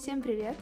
Всем привет!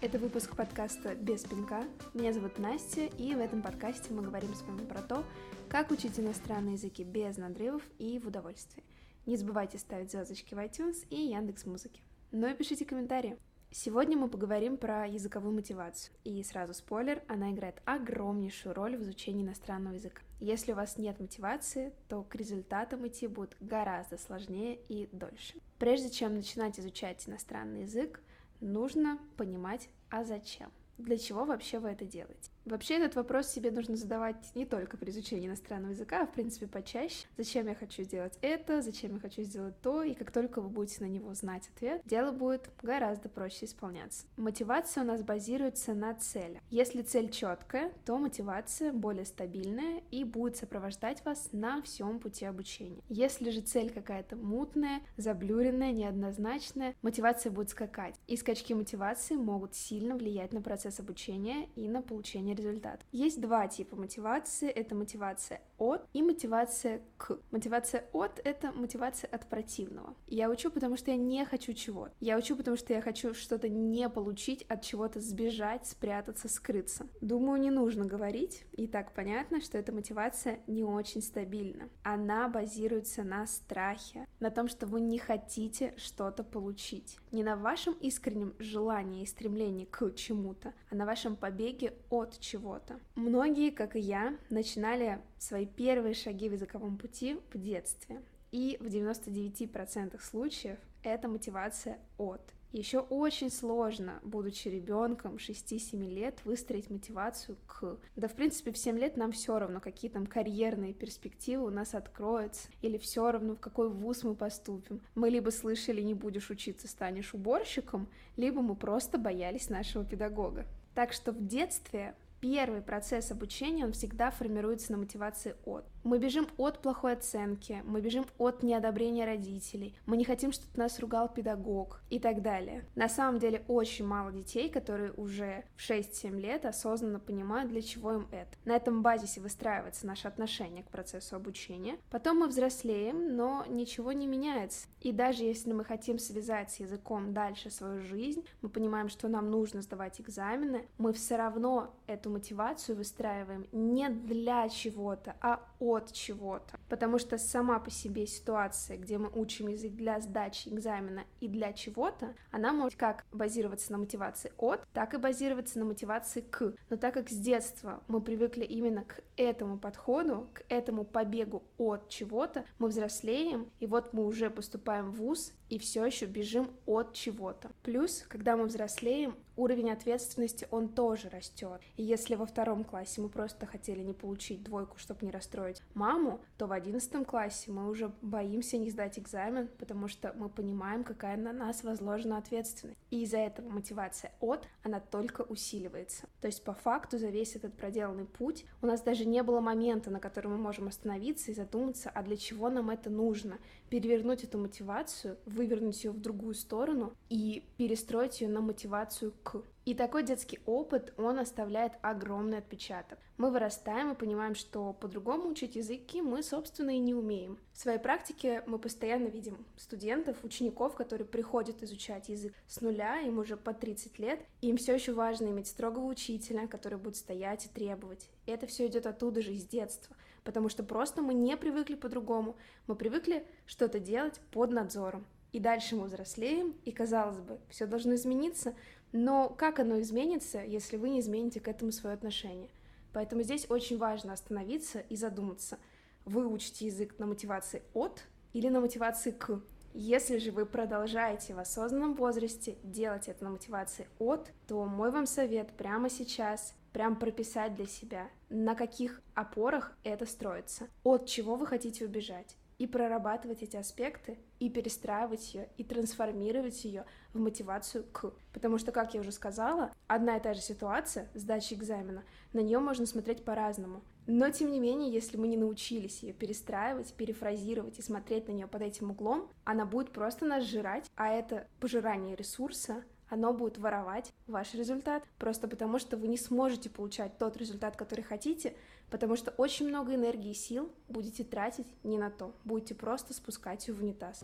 Это выпуск подкаста «Без пинка». Меня зовут Настя, и в этом подкасте мы говорим с вами про то, как учить иностранные языки без надрывов и в удовольствии. Не забывайте ставить звездочки в iTunes и Яндекс Музыки. Ну и пишите комментарии. Сегодня мы поговорим про языковую мотивацию. И сразу спойлер, она играет огромнейшую роль в изучении иностранного языка. Если у вас нет мотивации, то к результатам идти будет гораздо сложнее и дольше. Прежде чем начинать изучать иностранный язык, нужно понимать, а зачем. Для чего вообще вы это делаете? Вообще этот вопрос себе нужно задавать не только при изучении иностранного языка, а в принципе почаще. Зачем я хочу сделать это, зачем я хочу сделать то, и как только вы будете на него знать ответ, дело будет гораздо проще исполняться. Мотивация у нас базируется на цели. Если цель четкая, то мотивация более стабильная и будет сопровождать вас на всем пути обучения. Если же цель какая-то мутная, заблюренная, неоднозначная, мотивация будет скакать. И скачки мотивации могут сильно влиять на процесс обучения и на получение достижения результата. Есть два типа мотивации. Это мотивация от и мотивация к. Мотивация от — это мотивация от противного. Я учу, потому что я не хочу чего. Я учу, потому что я хочу что-то не получить, от чего-то сбежать, спрятаться, скрыться. Думаю, не нужно говорить, и так понятно, что эта мотивация не очень стабильна. Она базируется на страхе, на том, что вы не хотите что-то получить. Не на вашем искреннем желании и стремлении к чему-то, а на вашем побеге от чего-то. Многие, как и я, начинали свои первые шаги в языковом пути в детстве. И в 99% случаев это мотивация от. Еще очень сложно, будучи ребенком 6-7 лет, выстроить мотивацию к. Да, в принципе, в 7 лет нам все равно, какие там карьерные перспективы у нас откроются, или все равно, в какой вуз мы поступим. Мы либо слышали, не будешь учиться, станешь уборщиком, либо мы просто боялись нашего педагога. Так что в детстве первый процесс обучения, он всегда формируется на мотивации от. Мы бежим от плохой оценки, мы бежим от неодобрения родителей, мы не хотим, чтобы нас ругал педагог и так далее. На самом деле очень мало детей, которые уже в 6-7 лет осознанно понимают, для чего им это. На этом базисе выстраивается наше отношение к процессу обучения. Потом мы взрослеем, но ничего не меняется. И даже если мы хотим связать с языком дальше свою жизнь, мы понимаем, что нам нужно сдавать экзамены, мы все равно эту мотивацию выстраиваем не для чего-то, а от чего-то. Потому что сама по себе ситуация, где мы учим язык для сдачи экзамена и для чего-то, она может как базироваться на мотивации от, так и базироваться на мотивации к. Но так как с детства мы привыкли именно к этому подходу, к этому побегу от чего-то, мы взрослеем, и вот мы уже поступаем в ВУЗ, и все еще бежим от чего-то. Плюс, когда мы взрослеем, уровень ответственности, он тоже растет. И если во втором классе мы просто хотели не получить двойку, чтобы не расстроить маму, то в одиннадцатом классе мы уже боимся не сдать экзамен, потому что мы понимаем, какая на нас возложена ответственность. И из-за этого мотивация от, она только усиливается. То есть по факту за весь этот проделанный путь у нас даже не было момента, на котором мы можем остановиться и задуматься, а для чего нам это нужно, перевернуть эту мотивацию, вывернуть ее в другую сторону и перестроить ее на мотивацию к. И такой детский опыт, он оставляет огромный отпечаток. Мы вырастаем и понимаем, что по-другому учить языки мы, собственно, и не умеем. В своей практике мы постоянно видим студентов, учеников, которые приходят изучать язык с нуля, им уже по 30 лет, и им все еще важно иметь строгого учителя, который будет стоять и требовать. И это все идет оттуда же, из детства потому что просто мы не привыкли по-другому. Мы привыкли что-то делать под надзором. И дальше мы взрослеем, и, казалось бы, все должно измениться, но как оно изменится, если вы не измените к этому свое отношение? Поэтому здесь очень важно остановиться и задуматься. Вы учите язык на мотивации от или на мотивации к? Если же вы продолжаете в осознанном возрасте делать это на мотивации от, то мой вам совет прямо сейчас прям прописать для себя, на каких опорах это строится, от чего вы хотите убежать, и прорабатывать эти аспекты, и перестраивать ее, и трансформировать ее в мотивацию к. Потому что, как я уже сказала, одна и та же ситуация, сдача экзамена, на нее можно смотреть по-разному. Но, тем не менее, если мы не научились ее перестраивать, перефразировать и смотреть на нее под этим углом, она будет просто нас жрать, а это пожирание ресурса, оно будет воровать ваш результат, просто потому что вы не сможете получать тот результат, который хотите, потому что очень много энергии и сил будете тратить не на то, будете просто спускать ее в унитаз.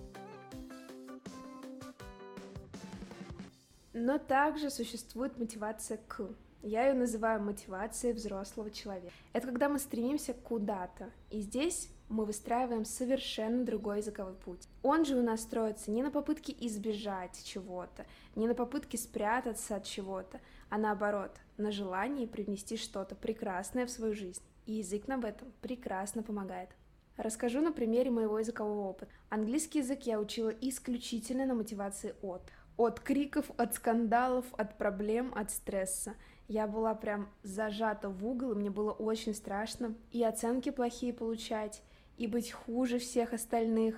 Но также существует мотивация к. Я ее называю мотивацией взрослого человека. Это когда мы стремимся куда-то. И здесь мы выстраиваем совершенно другой языковой путь. Он же у нас строится не на попытке избежать чего-то, не на попытке спрятаться от чего-то, а наоборот, на желании привнести что-то прекрасное в свою жизнь. И язык нам в этом прекрасно помогает. Расскажу на примере моего языкового опыта. Английский язык я учила исключительно на мотивации от. От криков, от скандалов, от проблем, от стресса. Я была прям зажата в угол, и мне было очень страшно и оценки плохие получать, и быть хуже всех остальных,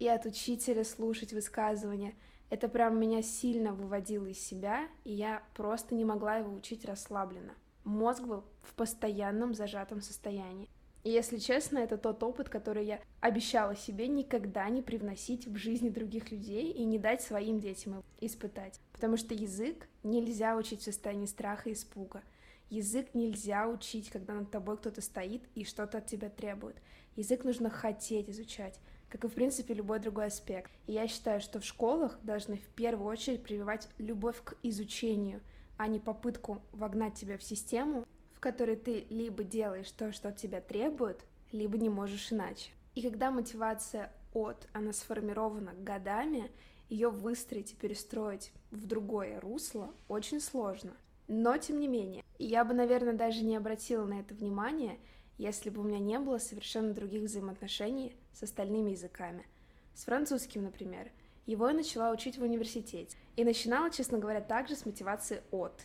и от учителя слушать высказывания. Это прям меня сильно выводило из себя, и я просто не могла его учить расслабленно. Мозг был в постоянном зажатом состоянии. И если честно, это тот опыт, который я обещала себе никогда не привносить в жизни других людей и не дать своим детям испытать. Потому что язык нельзя учить в состоянии страха и испуга. Язык нельзя учить, когда над тобой кто-то стоит и что-то от тебя требует. Язык нужно хотеть изучать, как и, в принципе, любой другой аспект. И я считаю, что в школах должны в первую очередь прививать любовь к изучению, а не попытку вогнать тебя в систему, в которой ты либо делаешь то, что от тебя требуют, либо не можешь иначе. И когда мотивация от, она сформирована годами, ее выстроить и перестроить в другое русло очень сложно. Но, тем не менее, я бы, наверное, даже не обратила на это внимание, если бы у меня не было совершенно других взаимоотношений с остальными языками. С французским, например. Его я начала учить в университете. И начинала, честно говоря, также с мотивации от.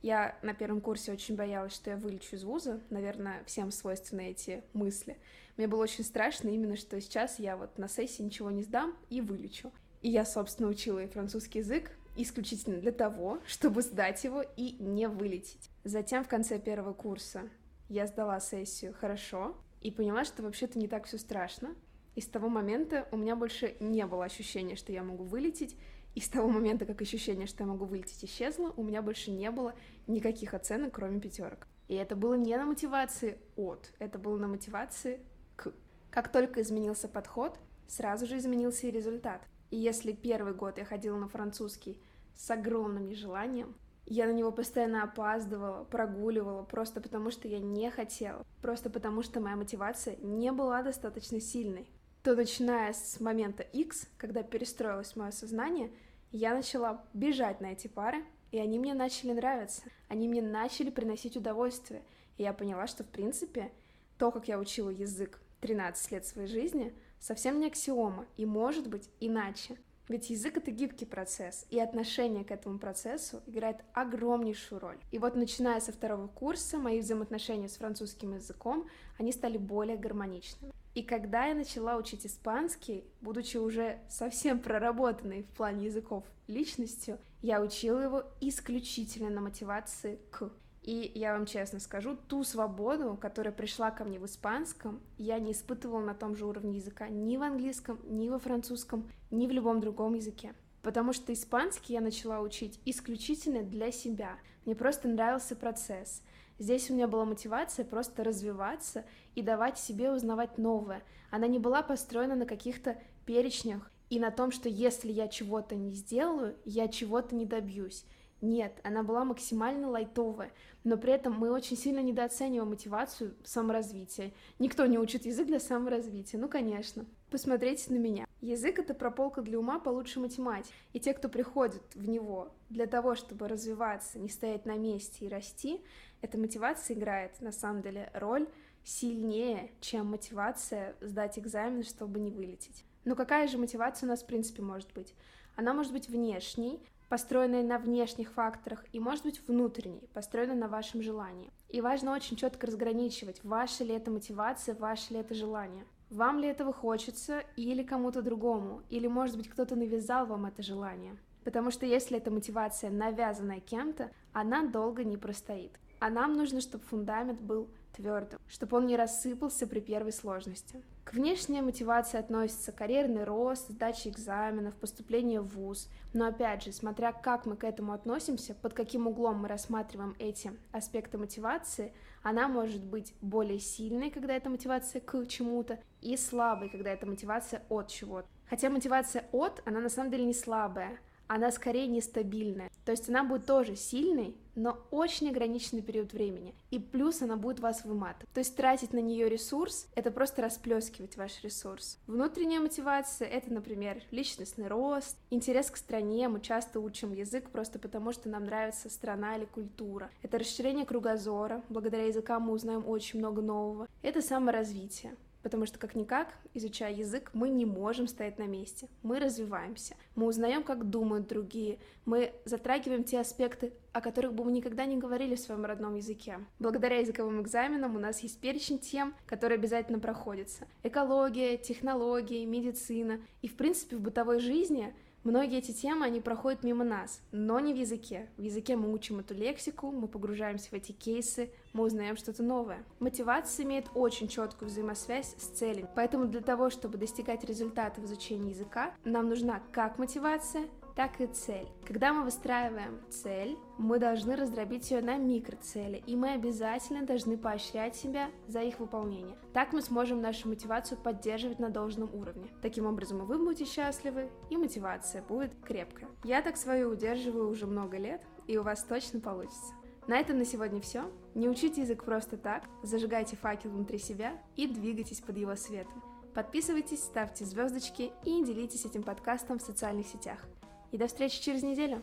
Я на первом курсе очень боялась, что я вылечу из вуза. Наверное, всем свойственны эти мысли. Мне было очень страшно именно, что сейчас я вот на сессии ничего не сдам и вылечу. И я, собственно, учила и французский язык исключительно для того, чтобы сдать его и не вылететь. Затем в конце первого курса я сдала сессию хорошо и поняла, что вообще-то не так все страшно. И с того момента у меня больше не было ощущения, что я могу вылететь, и с того момента, как ощущение, что я могу вылететь, исчезло, у меня больше не было никаких оценок, кроме пятерок. И это было не на мотивации от, это было на мотивации к. Как только изменился подход, сразу же изменился и результат. И если первый год я ходила на французский с огромным нежеланием, я на него постоянно опаздывала, прогуливала, просто потому что я не хотела, просто потому что моя мотивация не была достаточно сильной. То начиная с момента X, когда перестроилось мое сознание, я начала бежать на эти пары, и они мне начали нравиться, они мне начали приносить удовольствие, и я поняла, что в принципе то, как я учила язык 13 лет своей жизни — совсем не аксиома и может быть иначе. Ведь язык — это гибкий процесс, и отношение к этому процессу играет огромнейшую роль. И вот начиная со второго курса, мои взаимоотношения с французским языком, они стали более гармоничными. И когда я начала учить испанский, будучи уже совсем проработанной в плане языков личностью, я учила его исключительно на мотивации к. И я вам честно скажу, ту свободу, которая пришла ко мне в испанском, я не испытывала на том же уровне языка ни в английском, ни во французском, ни в любом другом языке. Потому что испанский я начала учить исключительно для себя. Мне просто нравился процесс. Здесь у меня была мотивация просто развиваться и давать себе узнавать новое. Она не была построена на каких-то перечнях и на том, что если я чего-то не сделаю, я чего-то не добьюсь. Нет, она была максимально лайтовая, но при этом мы очень сильно недооцениваем мотивацию саморазвития. Никто не учит язык для саморазвития, ну конечно. Посмотрите на меня. Язык — это прополка для ума получше математики. И те, кто приходит в него для того, чтобы развиваться, не стоять на месте и расти, эта мотивация играет, на самом деле, роль сильнее, чем мотивация сдать экзамен, чтобы не вылететь. Но какая же мотивация у нас, в принципе, может быть? Она может быть внешней, построенной на внешних факторах, и может быть внутренней, построенной на вашем желании. И важно очень четко разграничивать, ваша ли это мотивация, ваше ли это желание. Вам ли этого хочется или кому-то другому, или, может быть, кто-то навязал вам это желание. Потому что если эта мотивация навязанная кем-то, она долго не простоит. А нам нужно, чтобы фундамент был твердым, чтобы он не рассыпался при первой сложности. К внешней мотивации относится карьерный рост, сдача экзаменов, поступление в ВУЗ. Но опять же, смотря как мы к этому относимся, под каким углом мы рассматриваем эти аспекты мотивации, она может быть более сильной, когда это мотивация к чему-то, и слабой, когда это мотивация от чего-то. Хотя мотивация от, она на самом деле не слабая, она скорее нестабильная. То есть она будет тоже сильной, но очень ограниченный период времени. И плюс она будет вас выматывать. То есть тратить на нее ресурс — это просто расплескивать ваш ресурс. Внутренняя мотивация — это, например, личностный рост, интерес к стране. Мы часто учим язык просто потому, что нам нравится страна или культура. Это расширение кругозора. Благодаря языкам мы узнаем очень много нового. Это саморазвитие. Потому что, как-никак, изучая язык, мы не можем стоять на месте. Мы развиваемся. Мы узнаем, как думают другие. Мы затрагиваем те аспекты, о которых бы мы никогда не говорили в своем родном языке. Благодаря языковым экзаменам у нас есть перечень тем, которые обязательно проходятся. Экология, технологии, медицина. И, в принципе, в бытовой жизни — Многие эти темы, они проходят мимо нас, но не в языке. В языке мы учим эту лексику, мы погружаемся в эти кейсы, мы узнаем что-то новое. Мотивация имеет очень четкую взаимосвязь с целями. Поэтому для того, чтобы достигать результата в изучении языка, нам нужна как мотивация, так и цель. Когда мы выстраиваем цель, мы должны раздробить ее на микроцели, и мы обязательно должны поощрять себя за их выполнение. Так мы сможем нашу мотивацию поддерживать на должном уровне. Таким образом, и вы будете счастливы, и мотивация будет крепкая. Я так свою удерживаю уже много лет, и у вас точно получится. На этом на сегодня все. Не учите язык просто так, зажигайте факел внутри себя и двигайтесь под его светом. Подписывайтесь, ставьте звездочки и делитесь этим подкастом в социальных сетях. И до встречи через неделю!